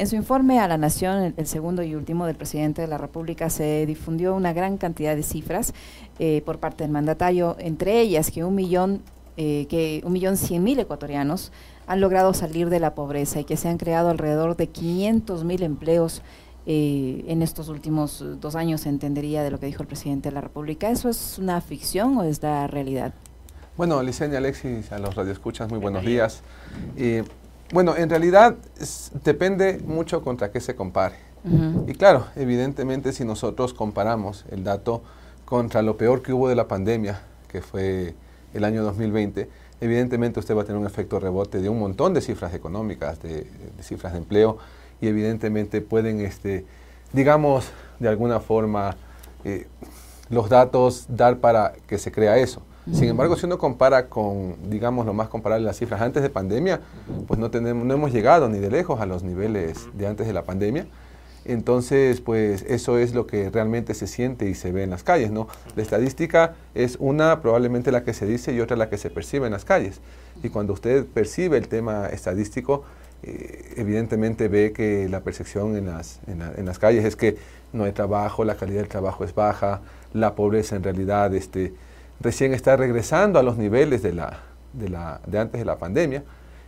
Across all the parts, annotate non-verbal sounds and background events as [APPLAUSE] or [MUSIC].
En su informe a la Nación, el, segundo y último del presidente de la República, se difundió una gran cantidad de cifras eh, por parte del mandatario, entre ellas que un millón, eh, que un millón cien mil ecuatorianos han logrado salir de la pobreza y que se han creado alrededor de 500 mil empleos eh, en estos últimos dos años, se entendería de lo que dijo el presidente de la República. ¿Eso es una ficción o es la realidad? Bueno, Licenia, Alexis, a los radioescuchas, muy buenos días. Bueno, en realidad depende mucho contra qué se compare. Y claro, evidentemente si nosotros comparamos el dato contra lo peor que hubo de la pandemia, que fue el año 2020, evidentemente usted va a tener un efecto rebote de un montón de cifras económicas, de, cifras de empleo, y evidentemente pueden, este, digamos, de alguna forma, eh, los datos dar para que se crea eso. Sin embargo, si uno compara con, digamos, lo más comparable las cifras antes de pandemia, pues no, tenemos, no hemos llegado ni de lejos a los niveles de antes de la pandemia. Entonces, pues eso es lo que realmente se siente y se ve en las calles, ¿no? La estadística es una probablemente la que se dice y otra la que se percibe en las calles. Y cuando usted percibe el tema estadístico, eh, evidentemente ve que la percepción en las, en las calles es que no hay trabajo, la calidad del trabajo es baja, la pobreza en realidad este, recién está regresando a los niveles de, la, de, la, de antes de la pandemia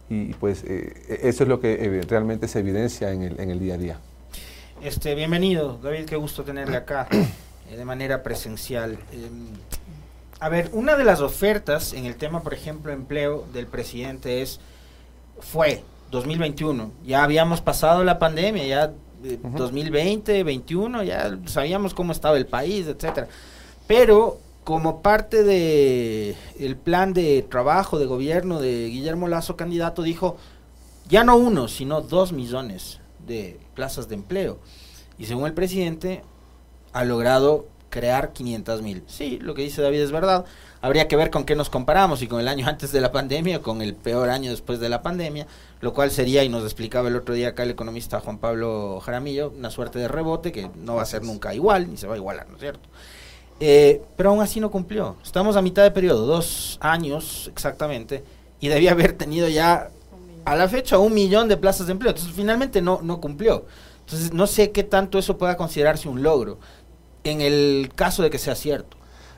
y pues eh, eso es lo que eh, realmente se evidencia en el, en el día a día. Este, bienvenido, David, qué gusto tenerle acá eh, de manera presencial. Em, a ver, una de las ofertas en el tema, por ejemplo, empleo del presidente es, fue 2021, ya habíamos pasado la pandemia, ya 2020, 2021, ya sabíamos cómo estaba el país, etcétera. Pero como parte de el plan de trabajo de gobierno de Guillermo Lazo, candidato, dijo ya no uno, sino dos millones de plazas de empleo. Y según el presidente, ha logrado crear 500 mil. Sí, lo que dice David es verdad. Habría que ver con qué nos comparamos, y con el año [LAUGHS] antes de la pandemia o con el peor año después de la pandemia, lo cual sería, y nos explicaba el otro día acá el economista Juan Pablo Jaramillo, una suerte de rebote que no va a ser nunca igual, ni se va a igualar, ¿no es cierto? Eh, pero aún así no cumplió. Estamos a mitad de periodo, dos años exactamente, y debía haber tenido ya a la fecha un millón de plazas de empleo. Entonces finalmente no, no cumplió. Entonces no sé qué tanto eso pueda considerarse un logro en el caso de que sea cierto.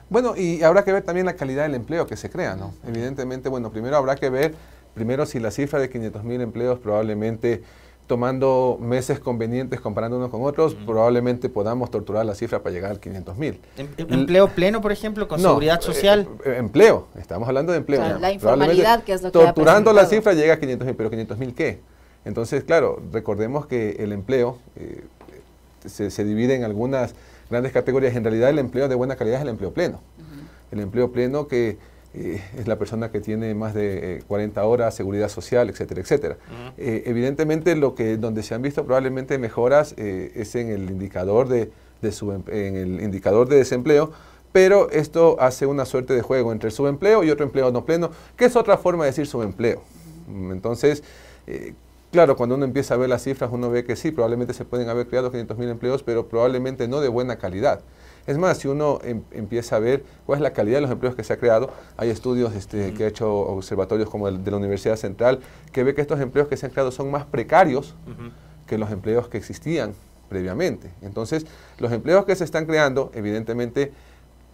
Bueno, y habrá que ver también la calidad del empleo que se crea, ¿no? Evidentemente, bueno, primero habrá que ver, primero si la cifra de 500 mil empleos probablemente tomando meses convenientes comparando unos con otros, probablemente podamos torturar la cifra para llegar al 500 mil. Em, em, ¿Empleo pleno, por ejemplo, con seguridad eh, social? Eh, empleo, estamos hablando de empleo. la informalidad, que es lo que Torturando la cifra llega a 500 mil, pero 500 mil ¿qué? Entonces, claro, recordemos que el empleo eh, se, divide en algunas grandes categorías. En realidad, el empleo de buena calidad es el empleo pleno. El empleo pleno que eh, es la persona que tiene más de 40 eh, horas, seguridad social, etcétera, etcétera. Eh, evidentemente, lo que donde se han visto probablemente mejoras es en el indicador de, su, em, en el indicador de desempleo, pero esto hace una suerte de juego entre subempleo y otro empleo no pleno, que es otra forma de decir subempleo. Entonces, Claro, cuando uno empieza a ver las cifras, uno ve que sí, probablemente se pueden haber creado 500.000 empleos, pero probablemente no de buena calidad. Es más, si uno em, empieza a ver cuál es la calidad de los empleos que se ha creado, hay estudios este, que ha hecho observatorios como el de la Universidad Central, que ve que estos empleos que se han creado son más precarios que los empleos que existían previamente. Entonces, los empleos que se están creando, evidentemente,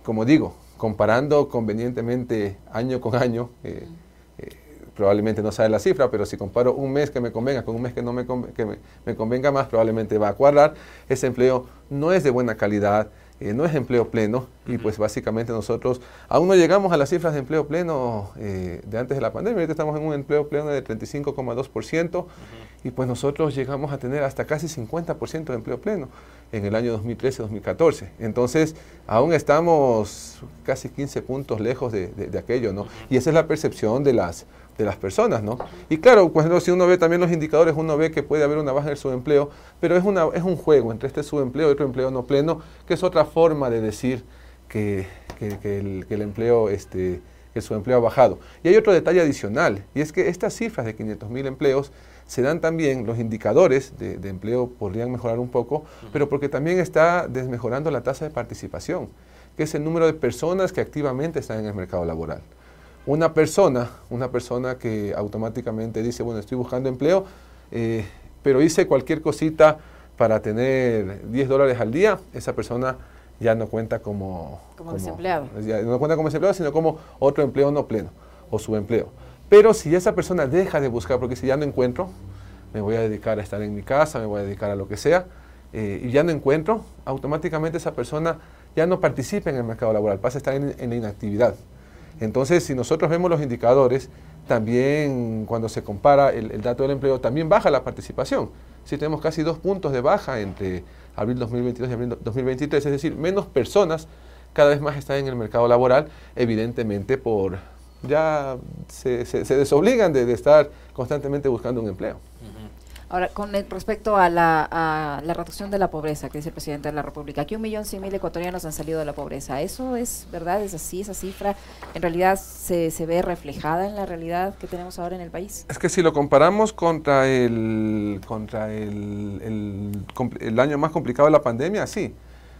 como digo, comparando convenientemente año con año, eh, eh, probablemente no sabe la cifra, pero si comparo un mes que me convenga con un mes que no me, que me convenga más, probablemente va a cuadrar. Ese empleo no es de buena calidad, eh, no es empleo pleno y pues básicamente nosotros aún no llegamos a las cifras de empleo pleno eh, de antes de la pandemia, ahorita estamos en un empleo pleno de 35,2% y pues nosotros llegamos a tener hasta casi 50% de empleo pleno en el año 2013-2014. Entonces aún estamos casi 15 puntos lejos de, de aquello, ¿no? Y esa es la percepción de las de las personas, ¿no? Y claro, cuando si uno ve también los indicadores, uno ve que puede haber una baja en el subempleo, pero es, una, es un juego entre este subempleo y otro empleo no pleno, que es otra forma de decir que, el, empleo, este, el subempleo ha bajado. Y hay otro detalle adicional, y es que estas cifras de 500 mil empleos se dan también, los indicadores de, de, empleo podrían mejorar un poco, pero porque también está desmejorando la tasa de participación, que es el número de personas que activamente están en el mercado laboral una persona, una persona que automáticamente dice, bueno, estoy buscando empleo, eh, pero hice cualquier cosita para tener 10 dólares al día, esa persona ya no cuenta como... Como, desempleado. no cuenta como desempleado, sino como otro empleo no pleno o subempleo. Pero si esa persona deja de buscar, porque si ya no encuentro, me voy a dedicar a estar en mi casa, me voy a dedicar a lo que sea, eh, y ya no encuentro, automáticamente esa persona ya no participa en el mercado laboral, pasa a estar en, en la inactividad. Entonces, si nosotros vemos los indicadores, también cuando se compara el, dato del empleo, también baja la participación. Si tenemos casi dos puntos de baja entre abril 2022 y abril 2023, es decir, menos personas cada vez más están en el mercado laboral, evidentemente por ya se, desobligan de, de, estar constantemente buscando un empleo. Ahora, con respecto a la, reducción de la pobreza, que dice el presidente de la República, aquí un millón cien mil ecuatorianos han salido de la pobreza. ¿Eso es verdad? ¿Es así? ¿Esa cifra en realidad se, se ve reflejada en la realidad que tenemos ahora en el país? Es que si lo comparamos contra el, contra el, el, año más complicado de la pandemia, sí.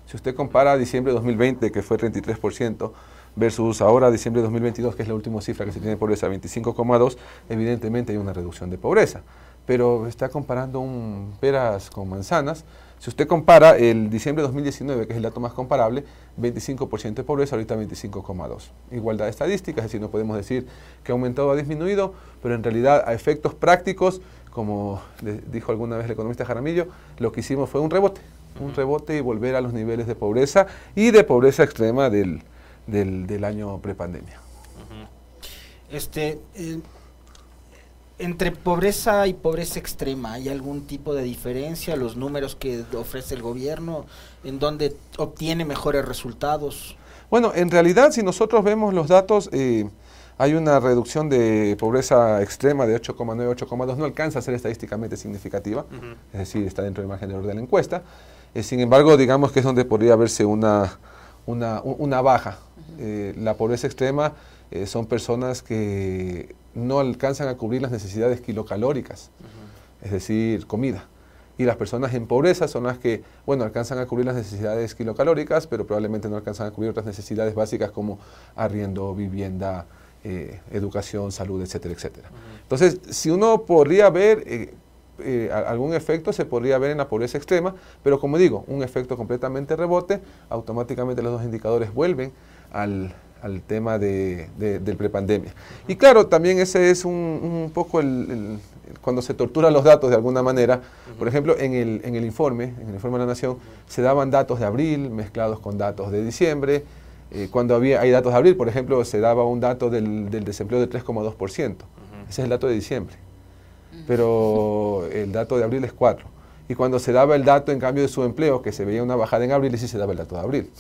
Si usted compara diciembre de 2020, que fue 33%, versus ahora diciembre de 2022, que es la última cifra que se tiene de pobreza, 25,2, evidentemente hay una reducción de pobreza pero está comparando un peras con manzanas. Si usted compara el diciembre de 2019, que es el dato más comparable, 25% de pobreza, ahorita 25,2%. Igualdad estadística, es decir, no podemos decir que ha aumentado o ha disminuido, pero en realidad a efectos prácticos, como dijo alguna vez el economista Jaramillo, lo que hicimos fue un rebote, un rebote y volver a los niveles de pobreza y de pobreza extrema del, del, año prepandemia. Este, eh, entre pobreza y pobreza extrema, ¿hay algún tipo de diferencia? ¿Los números que ofrece el gobierno? ¿En dónde obtiene mejores resultados? Bueno, en realidad, si nosotros vemos los datos, eh, hay una reducción de pobreza extrema de 8,9, 8,2, no alcanza a ser estadísticamente significativa, es decir, está dentro del margen de error de la encuesta. Eh, sin embargo, digamos que es donde podría verse una, una, una baja. Eh, la pobreza extrema son personas que no alcanzan a cubrir las necesidades kilocalóricas, es decir, comida. Y las personas en pobreza son las que, bueno, alcanzan a cubrir las necesidades kilocalóricas, pero probablemente no alcanzan a cubrir otras necesidades básicas como arriendo, vivienda, eh, educación, salud, etcétera, etcétera. Entonces, si uno podría ver eh, eh, algún efecto, se podría ver en la pobreza extrema, pero como digo, un efecto completamente rebote, automáticamente los dos indicadores vuelven al, al tema de, del prepandemia. Y claro, también ese es un, poco el, cuando se torturan los datos de alguna manera. Por ejemplo, en el, en el informe, en el informe de la Nación, se daban datos de abril mezclados con datos de diciembre. Eh, cuando había, hay datos de abril, por ejemplo, se daba un dato del, del desempleo de 3,2%. Ese es el dato de diciembre. Pero el dato de abril es 4. Y cuando se daba el dato, en cambio, de su empleo, que se veía una bajada en abril, sí se daba el dato de abril.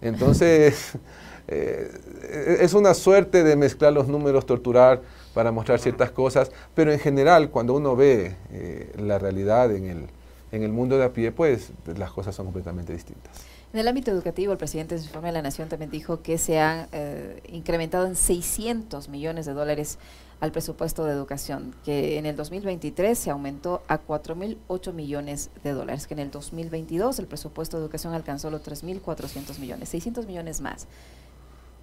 Entonces... [LAUGHS] Eh, es una suerte de mezclar los números, torturar para mostrar ciertas cosas, pero en general cuando uno ve eh, la realidad en el, en el mundo de a pie, pues las cosas son completamente distintas. En el ámbito educativo, el presidente de su informe de la Nación también dijo que se han eh, incrementado en 600 millones de dólares al presupuesto de educación, que en el 2023 se aumentó a 4.008 millones de dólares, que en el 2022 el presupuesto de educación alcanzó los 3.400 millones, 600 millones más.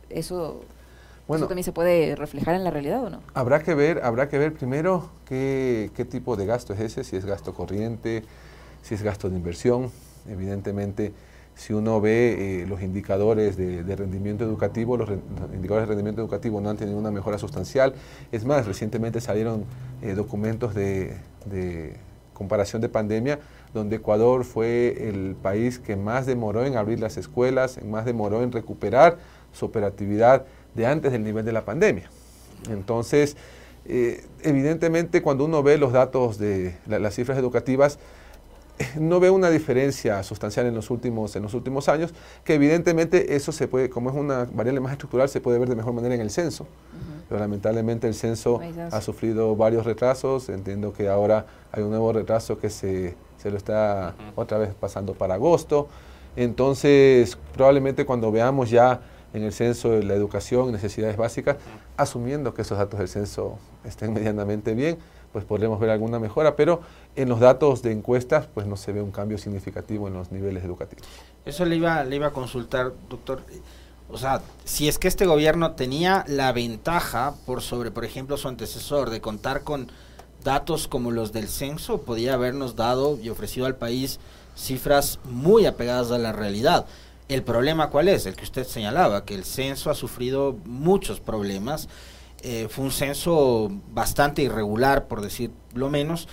¿Eso, bueno, también se puede reflejar en la realidad o no? Habrá que ver, habrá que ver primero qué, qué tipo de gasto es ese, si es gasto corriente, si es gasto de inversión. Evidentemente, si uno ve eh, los indicadores de, rendimiento educativo, los, indicadores de rendimiento educativo no han tenido una mejora sustancial. Es más, recientemente salieron eh, documentos de, de, comparación de pandemia, donde Ecuador fue el país que más demoró en abrir las escuelas, más demoró en recuperar su operatividad de antes del nivel de la pandemia. Entonces, eh, evidentemente cuando uno ve los datos de las cifras educativas, eh, no ve una diferencia sustancial en los últimos en los últimos años, que evidentemente eso se puede, como es una variable más estructural, se puede ver de mejor manera en el censo. Pero lamentablemente el censo ha sufrido varios retrasos. Entiendo que ahora hay un nuevo retraso que se, se lo está otra vez pasando para agosto. Entonces, probablemente cuando veamos ya en el censo de la educación, necesidades básicas, asumiendo que esos datos del censo estén [LAUGHS] medianamente bien, pues podremos ver alguna mejora, pero en los datos de encuestas pues no se ve un cambio significativo en los niveles educativos. Eso le iba, le iba a consultar, doctor. O sea, si es que este gobierno tenía la ventaja por sobre, por ejemplo, su antecesor de contar con datos como los del censo podía habernos dado y ofrecido al país cifras muy apegadas a la realidad. El problema cuál es? El que usted señalaba, que el censo ha sufrido muchos problemas. Eh, fue un censo bastante irregular, por decir lo menos.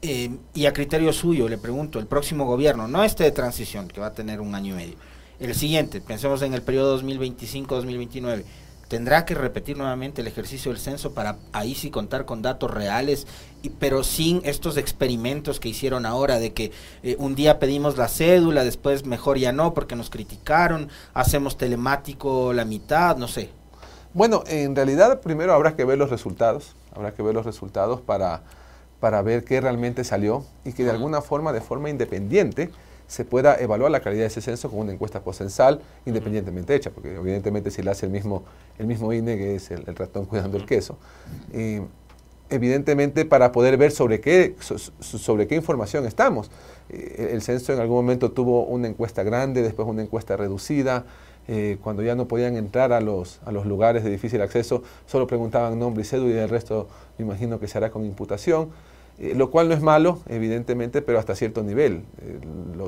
Eh, y a criterio suyo, le pregunto, el próximo gobierno, no este de transición, que va a tener un año y medio, el siguiente, pensemos en el periodo 2025-2029, tendrá que repetir nuevamente el ejercicio del censo para ahí sí contar con datos reales, y, pero sin estos experimentos que hicieron ahora de que eh, un día pedimos la cédula, después mejor ya no porque nos criticaron, hacemos telemático la mitad, no sé. Bueno, en realidad primero habrá que ver los resultados, habrá que ver los resultados para, para ver qué realmente salió y que de alguna forma, de forma independiente, se pueda evaluar la calidad de ese censo con una encuesta poscensal independientemente hecha, porque evidentemente si la hace el mismo, el mismo INE, que es el, ratón cuidando el queso, evidentemente para poder ver sobre qué, sobre qué información estamos. Eh, el censo en algún momento tuvo una encuesta grande, después una encuesta reducida, eh, cuando ya no podían entrar a los, a los lugares de difícil acceso, solo preguntaban nombre y cédula y el resto me imagino que se hará con imputación. Eh, lo cual no es malo, evidentemente, pero hasta cierto nivel. Eh,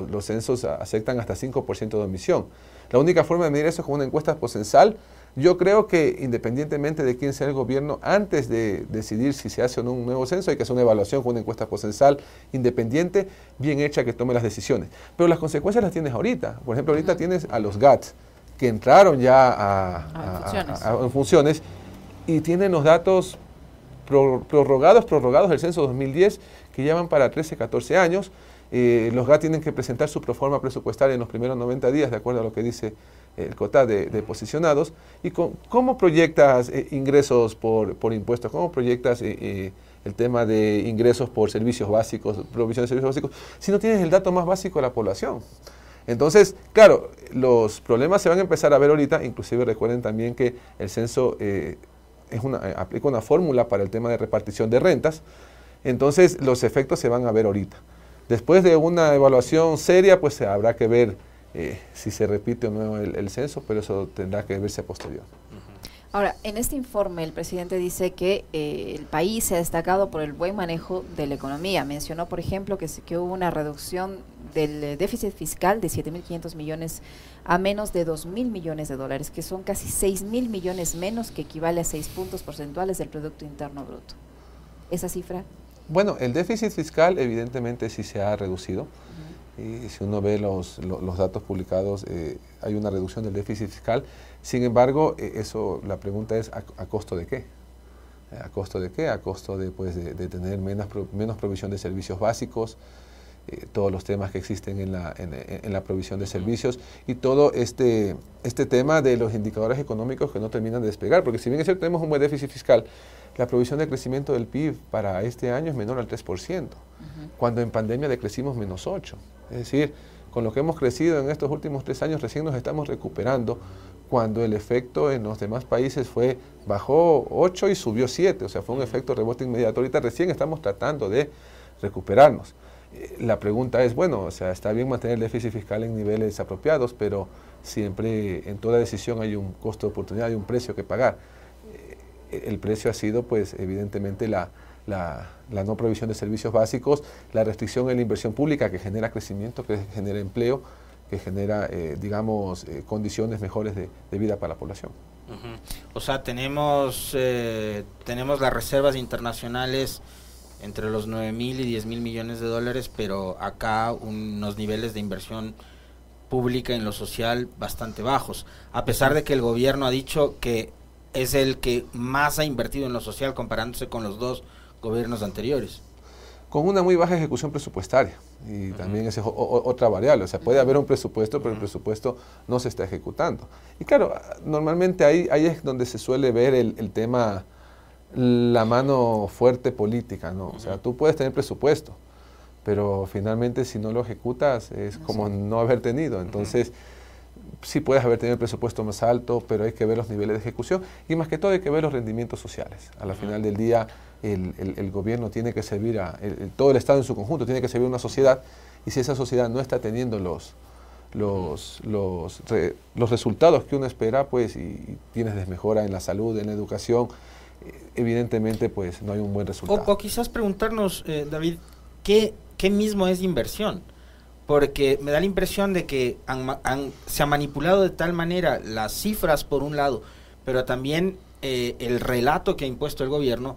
los censos aceptan hasta 5% de omisión. La única forma de medir eso es con una encuesta poscensal. Yo creo que independientemente de quién sea el gobierno, antes de decidir si se hace o no un nuevo censo, hay que hacer una evaluación con una encuesta poscensal independiente, bien hecha, que tome las decisiones. Pero las consecuencias las tienes ahorita. Por ejemplo, ahorita tienes a los GATS, que entraron ya a, en funciones y tienen los datos prorrogados, prorrogados del censo 2010, que llevan para 13, 14 años. Eh, los GAT tienen que presentar su proforma presupuestaria en los primeros 90 días, de acuerdo a lo que dice el COTA de, posicionados. ¿Y cómo proyectas eh, ingresos por, por, impuestos? ¿Cómo proyectas eh, el tema de ingresos por servicios básicos, provisión de servicios básicos, si no tienes el dato más básico de la población? Entonces, claro, los problemas se van a empezar a ver ahorita, inclusive recuerden también que el censo es una, eh, aplica una fórmula para el tema de repartición de rentas, entonces los efectos se van a ver ahorita. Después de una evaluación seria, pues habrá que ver eh, si se repite o no el, censo, pero eso tendrá que verse a posterior. Ahora, en este informe el presidente dice que eh, el país se ha destacado por el buen manejo de la economía. Mencionó, por ejemplo, que, que hubo una reducción del déficit fiscal de 7.500 millones a menos de 2.000 millones de dólares, que son casi 6.000 millones menos, que equivale a 6 puntos porcentuales del Producto Interno Bruto. ¿Esa cifra? Bueno, el déficit fiscal evidentemente sí se ha reducido. Y si uno ve los, los, datos publicados, eh, hay una reducción del déficit fiscal. Sin embargo, eh, eso, la pregunta es, ¿a, costo de qué? ¿A costo de qué? A costo de, pues, de, tener menos, menos provisión de servicios básicos, eh, todos los temas que existen en la, en, la provisión de servicios y todo este, este tema de los indicadores económicos que no terminan de despegar, porque si bien es cierto tenemos un buen déficit fiscal, la provisión de crecimiento del PIB para este año es menor al 3%, cuando en pandemia decrecimos menos 8%. Es decir, con lo que hemos crecido en estos últimos tres años recién nos estamos recuperando cuando el efecto en los demás países fue bajó 8 y subió 7, o sea, fue un efecto rebote inmediato. Ahorita recién estamos tratando de recuperarnos. Eh, la pregunta es, bueno, o sea, está bien mantener el déficit fiscal en niveles apropiados, pero siempre en toda decisión hay un costo de oportunidad, hay un precio que pagar. Eh, el precio ha sido, pues, evidentemente la, la, no provisión de servicios básicos, la restricción en la inversión pública que genera crecimiento, que genera empleo, que genera, eh, digamos, condiciones mejores de, vida para la población. O sea, tenemos, tenemos las reservas internacionales entre los 9 mil y 10 mil millones de dólares, pero acá unos niveles de inversión pública en lo social bastante bajos, a pesar de que el gobierno ha dicho que es el que más ha invertido en lo social comparándose con los dos gobiernos anteriores. Con una muy baja ejecución presupuestaria y también esa es otra variable, o sea, puede haber un presupuesto, pero el presupuesto no se está ejecutando. Y claro, normalmente ahí, ahí es donde se suele ver el, el tema la mano fuerte política, ¿no? O sea, tú puedes tener presupuesto, pero finalmente si no lo ejecutas es como no haber tenido. Entonces, sí puedes haber tenido el presupuesto más alto, pero hay que ver los niveles de ejecución y más que todo hay que ver los rendimientos sociales. A la final del día, el, gobierno tiene que servir a, todo el Estado en su conjunto tiene que servir a una sociedad y si esa sociedad no está teniendo los, los, los, los resultados que uno espera, pues y tienes desmejora en la salud, en la educación, evidentemente pues no hay un buen resultado. O, quizás preguntarnos, eh, David, ¿qué, ¿qué mismo es inversión? Porque me da la impresión de que se ha manipulado de tal manera las cifras por un lado, pero también eh, el relato que ha impuesto el gobierno,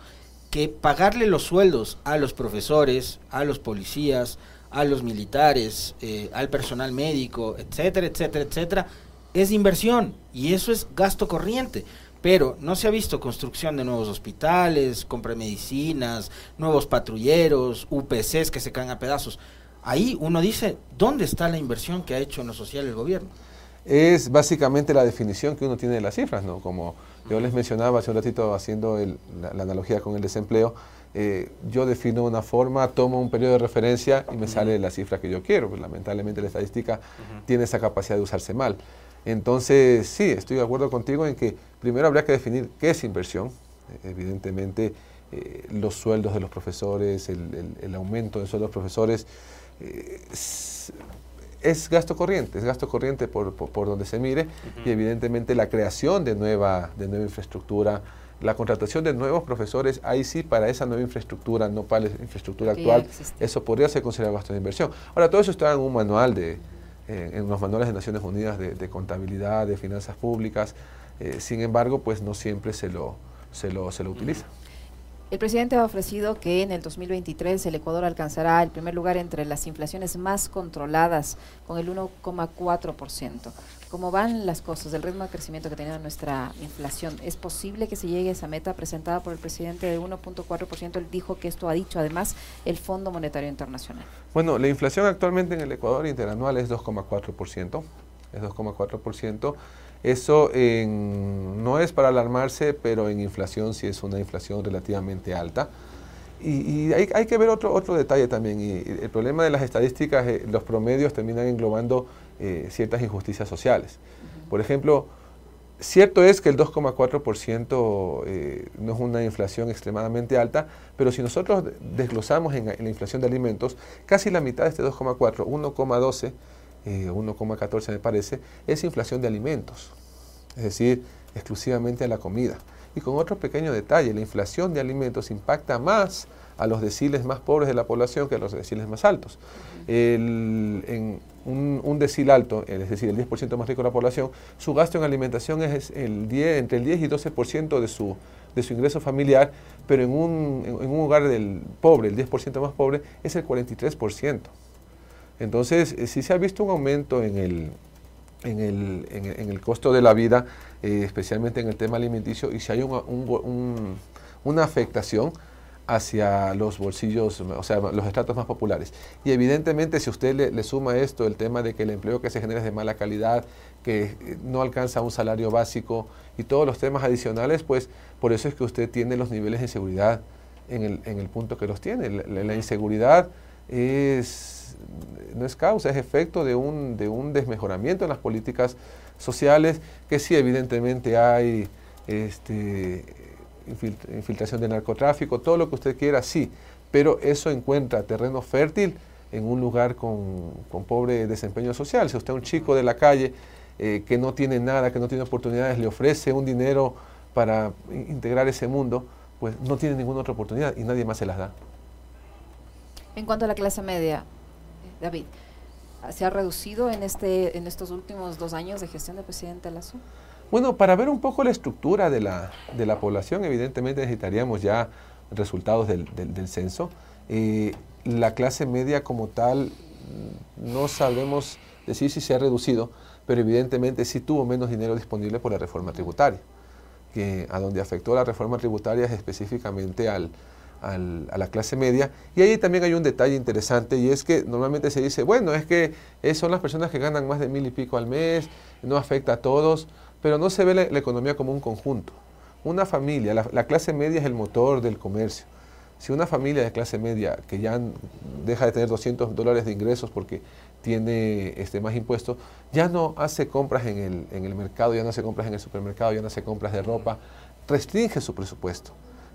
que pagarle los sueldos a los profesores, a los policías, a los militares, eh, al personal médico, etcétera, etcétera, etcétera, es inversión y eso es gasto corriente. Pero no se ha visto construcción de nuevos hospitales, compra de medicinas, nuevos patrulleros, UPCs que se caen a pedazos. Ahí uno dice, ¿dónde está la inversión que ha hecho en lo social el gobierno? Es básicamente la definición que uno tiene de las cifras, ¿no? Como yo les mencionaba hace un ratito haciendo la, analogía con el desempleo, eh, yo defino una forma, tomo un periodo de referencia y me sale la cifra que yo quiero. Pues, lamentablemente la estadística tiene esa capacidad de usarse mal. Entonces, sí, estoy de acuerdo contigo en que primero habría que definir qué es inversión. Evidentemente, eh, los sueldos de los profesores, el, aumento de sueldos de los profesores, eh, es, gasto corriente, es gasto corriente por, donde se mire y evidentemente la creación de nueva, de nueva infraestructura, la contratación de nuevos profesores, ahí sí para esa nueva infraestructura, no para la infraestructura actual, eso podría ser considerado gasto de inversión. Ahora, todo eso está en un manual de, eh, en los manuales de Naciones Unidas de, contabilidad, de finanzas públicas. Eh, sin embargo, pues no siempre se lo, se lo, se lo utiliza. El presidente ha ofrecido que en el 2023 el Ecuador alcanzará el primer lugar entre las inflaciones más controladas, con el 1,4%. ¿Cómo van las cosas del ritmo de crecimiento que tiene nuestra inflación? ¿Es posible que se llegue a esa meta presentada por el presidente de 1.4%? Él dijo que esto ha dicho además el Fondo Monetario Internacional. Bueno, la inflación actualmente en el Ecuador interanual es 2,4%. Es 2,4%. Eso no es para alarmarse, pero en inflación sí es una inflación relativamente alta. Y, hay, que ver otro, otro detalle también. Y el problema de las estadísticas, eh, los promedios terminan englobando eh, ciertas injusticias sociales. Por ejemplo, cierto es que el 2,4% eh, no es una inflación extremadamente alta, pero si nosotros desglosamos en, en la inflación de alimentos, casi la mitad de este 2,4, 1,12, 1,14 eh, me parece, es inflación de alimentos, es decir, exclusivamente a la comida. Y con otro pequeño detalle, la inflación de alimentos impacta más a los deciles más pobres de la población que a los deciles más altos. en un, decil alto, es decir, el 10% más rico de la población, su gasto en alimentación es el 10, entre el 10 y 12% de su, de su ingreso familiar, pero en un, en un hogar del pobre, el 10% más pobre, es el 43%. Entonces, eh, sí se ha visto un aumento en el, en el, en el, costo de la vida, eh, especialmente en el tema alimenticio, y si hay una afectación hacia los bolsillos, o sea, los estratos más populares. Y evidentemente, si usted le, suma esto, el tema de que el empleo que se genera es de mala calidad, que eh, no alcanza un salario básico y todos los temas adicionales, pues por eso es que usted tiene los niveles de inseguridad en el, en el punto que los tiene. la inseguridad es no es causa, es efecto de un, de un desmejoramiento en las políticas sociales, que sí, evidentemente hay este, infiltración de narcotráfico, todo lo que usted quiera, sí, pero eso encuentra terreno fértil en un lugar con, pobre desempeño social. Si usted es un chico de la calle eh, que no tiene nada, que no tiene oportunidades, le ofrece un dinero para integrar ese mundo, pues no tiene ninguna otra oportunidad y nadie más se las da. En cuanto a la clase media, David, ¿se ha reducido en, este, en estos últimos dos años de gestión del presidente Lazo? Bueno, para ver un poco la estructura de la, de la población, evidentemente necesitaríamos ya resultados del, del, censo. Eh, la clase media como tal, no sabemos decir si se ha reducido, pero evidentemente sí tuvo menos dinero disponible por la reforma tributaria, que a donde afectó la reforma tributaria es específicamente al, a la clase media. Y ahí también hay un detalle interesante y es que normalmente se dice, bueno, es que son las personas que ganan más de mil y pico al mes, no afecta a todos, pero no se ve la, economía como un conjunto. Una familia, la, clase media es el motor del comercio. Si una familia de clase media que ya deja de tener 200 dólares de ingresos porque tiene este, más impuestos, ya no hace compras en el, en el mercado, ya no hace compras en el supermercado, ya no hace compras de ropa, restringe su presupuesto.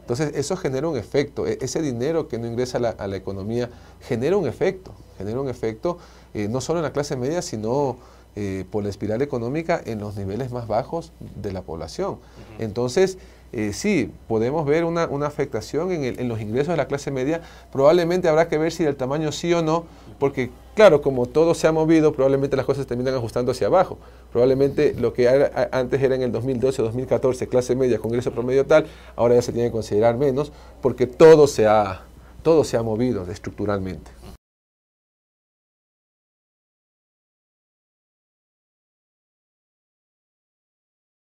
Entonces, eso genera un efecto. E, ese dinero que no ingresa a la, economía genera un efecto. Genera un efecto eh, no solo en la clase media, sino eh, por la espiral económica en los niveles más bajos de la población. Entonces, eh, sí, podemos ver una, afectación en, los ingresos de la clase media. Probablemente habrá que ver si el tamaño sí o no, porque claro, como todo se ha movido, probablemente las cosas terminan ajustando hacia abajo. Probablemente lo que antes era en el 2012 2014, clase media, congreso promedio tal, ahora ya se tiene que considerar menos, porque todo se ha, todo se ha movido estructuralmente.